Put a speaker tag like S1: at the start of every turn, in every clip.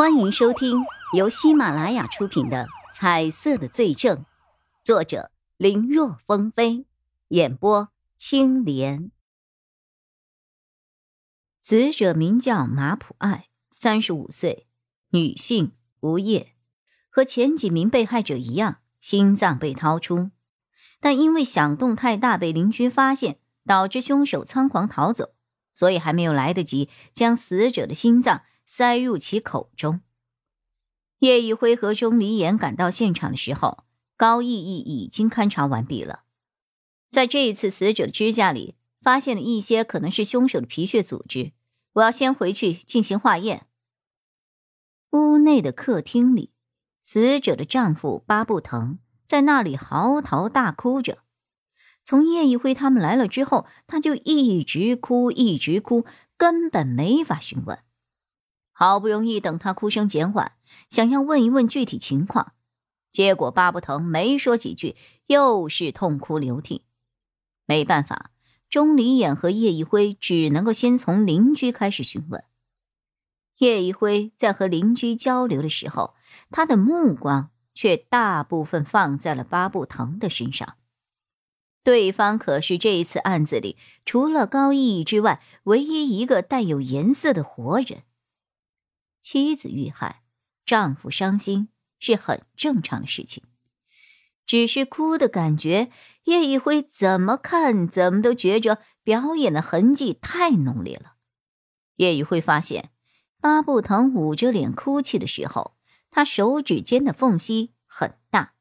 S1: 欢迎收听由喜马拉雅出品的《彩色的罪证》，作者林若风飞，演播青莲。死者名叫马普爱，三十五岁，女性，无业，和前几名被害者一样，心脏被掏出，但因为响动太大被邻居发现，导致凶手仓皇逃走，所以还没有来得及将死者的心脏。塞入其口中。叶一辉和钟离言赶到现场的时候，高毅毅已经勘察完毕了。在这一次死者的指甲里，发现了一些可能是凶手的皮屑组织。我要先回去进行化验。屋内的客厅里，死者的丈夫巴布腾在那里嚎啕大哭着。从叶一辉他们来了之后，他就一直哭，一直哭，根本没法询问。好不容易等他哭声减缓，想要问一问具体情况，结果巴布腾没说几句，又是痛哭流涕。没办法，钟离眼和叶一辉只能够先从邻居开始询问。叶一辉在和邻居交流的时候，他的目光却大部分放在了巴布腾的身上。对方可是这一次案子里除了高毅之外唯一一个带有颜色的活人。妻子遇害，丈夫伤心是很正常的事情，只是哭的感觉，叶一辉怎么看怎么都觉着表演的痕迹太浓烈了。叶一辉发现，巴布腾捂着脸哭泣的时候，他手指间的缝隙很大，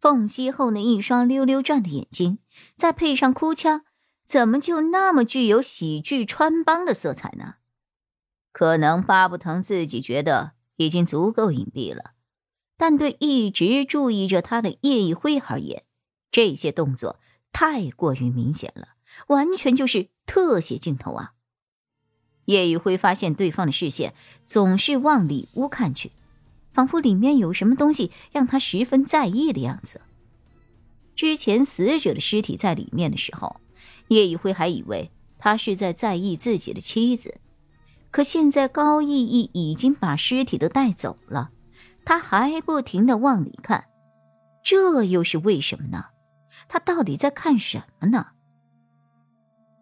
S1: 缝隙后那一双溜溜转的眼睛，再配上哭腔，怎么就那么具有喜剧穿帮的色彩呢？可能巴布腾自己觉得已经足够隐蔽了，但对一直注意着他的叶一辉而言，这些动作太过于明显了，完全就是特写镜头啊！叶一辉发现对方的视线总是往里屋看去，仿佛里面有什么东西让他十分在意的样子。之前死者的尸体在里面的时候，叶一辉还以为他是在在意自己的妻子。可现在高毅毅已经把尸体都带走了，他还不停的往里看，这又是为什么呢？他到底在看什么呢？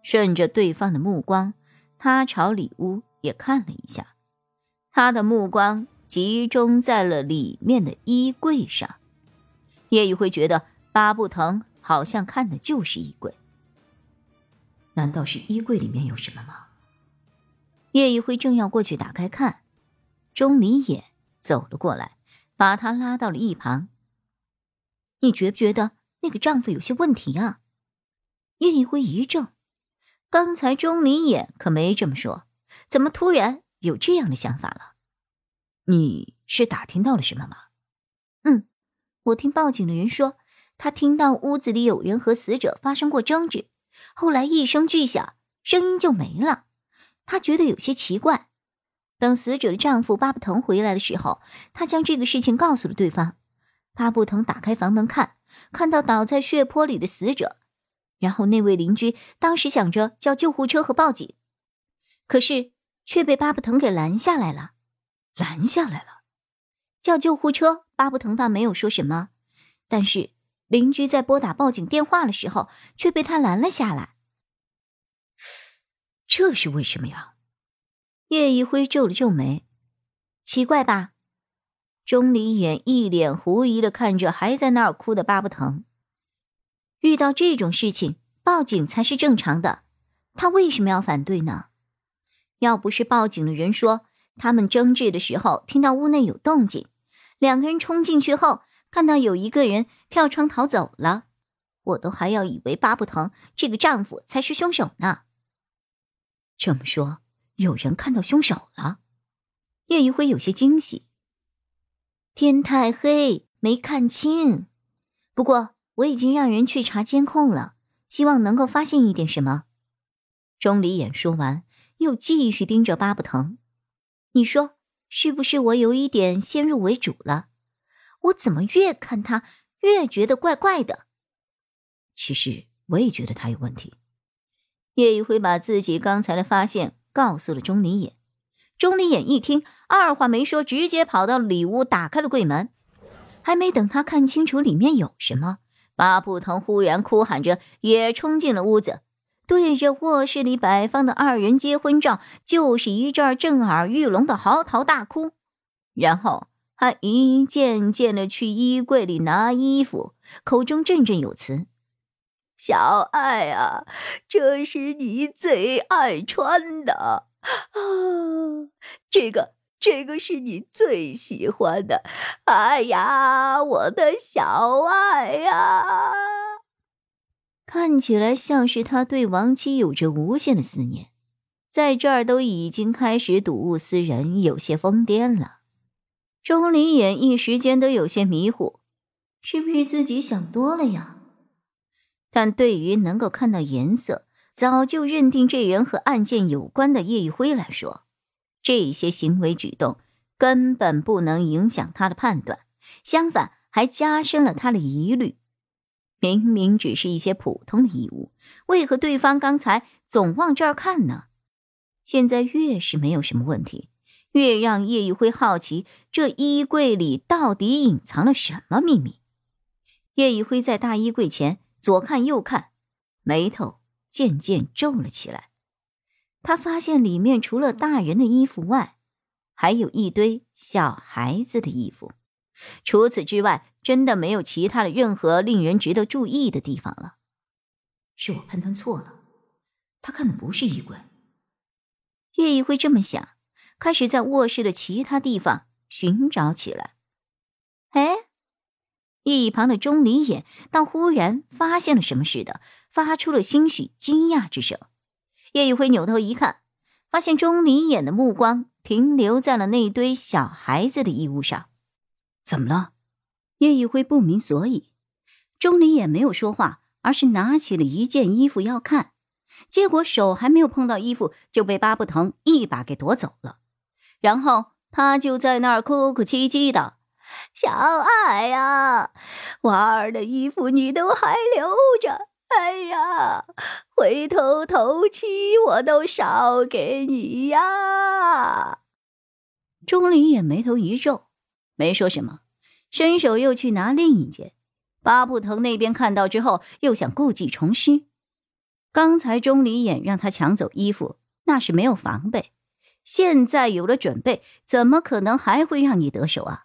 S1: 顺着对方的目光，他朝里屋也看了一下，他的目光集中在了里面的衣柜上。叶雨辉觉得巴布腾好像看的就是衣柜，难道是衣柜里面有什么吗？叶一辉正要过去打开看，钟离也走了过来，把他拉到了一旁。你觉不觉得那个丈夫有些问题啊？叶一辉一怔，刚才钟离也可没这么说，怎么突然有这样的想法了？你是打听到了什么吗？嗯，我听报警的人说，他听到屋子里有人和死者发生过争执，后来一声巨响，声音就没了。她觉得有些奇怪。等死者的丈夫巴布腾回来的时候，她将这个事情告诉了对方。巴布腾打开房门看，看到倒在血泊里的死者。然后那位邻居当时想着叫救护车和报警，可是却被巴布腾给拦下来了。
S2: 拦下来了，
S1: 叫救护车。巴布腾倒没有说什么，但是邻居在拨打报警电话的时候，却被他拦了下来。
S2: 这是为什么呀？
S1: 叶一辉皱了皱眉，奇怪吧？钟离眼一脸狐疑的看着还在那儿哭的巴布腾。遇到这种事情，报警才是正常的，他为什么要反对呢？要不是报警的人说他们争执的时候听到屋内有动静，两个人冲进去后看到有一个人跳窗逃走了，我都还要以为巴布腾这个丈夫才是凶手呢。
S2: 这么说，有人看到凶手了？
S1: 叶一辉有些惊喜。天太黑，没看清。不过我已经让人去查监控了，希望能够发现一点什么。钟离眼说完，又继续盯着巴布腾。你说是不是我有一点先入为主了？我怎么越看他越觉得怪怪的？
S2: 其实我也觉得他有问题。
S1: 叶一辉把自己刚才的发现告诉了钟离眼，钟离眼一听，二话没说，直接跑到里屋，打开了柜门。还没等他看清楚里面有什么，巴布腾忽然哭喊着，也冲进了屋子，对着卧室里摆放的二人结婚照，就是一阵震耳欲聋的嚎啕大哭。然后他一件件的去衣柜里拿衣服，口中振振有词：“小爱啊，这是你最爱穿的啊，这个。”这个是你最喜欢的，哎呀，我的小爱呀！看起来像是他对亡妻有着无限的思念，在这儿都已经开始睹物思人，有些疯癫了。钟离眼一时间都有些迷糊，是不是自己想多了呀？但对于能够看到颜色，早就认定这人和案件有关的叶一辉来说，这些行为举动根本不能影响他的判断，相反还加深了他的疑虑。明明只是一些普通的衣物，为何对方刚才总往这儿看呢？现在越是没有什么问题，越让叶一辉好奇，这衣柜里到底隐藏了什么秘密。叶一辉在大衣柜前左看右看，眉头渐渐皱了起来。他发现里面除了大人的衣服外，还有一堆小孩子的衣服。除此之外，真的没有其他的任何令人值得注意的地方了。
S2: 是我判断错了，他看的不是衣柜。
S1: 叶一辉这么想，开始在卧室的其他地方寻找起来。哎，一旁的钟离眼倒忽然发现了什么似的，发出了兴许惊讶之声。叶一辉扭头一看，发现钟离眼的目光停留在了那堆小孩子的衣物上。
S2: 怎么了？叶一辉不明所以。钟离眼没有说话，而是拿起了一件衣服要看，结果手还没有碰到衣服，就被巴布腾一把给夺走了。然后他就在那儿哭哭唧唧的：“
S1: 小爱呀，娃儿的衣服你都还留着。”哎呀，回头头七我都烧给你呀！
S2: 钟离也眉头一皱，没说什么，伸手又去拿另一件。巴布腾那边看到之后，又想故技重施。刚才钟离眼让他抢走衣服，那是没有防备；现在有了准备，怎么可能还会让你得手啊？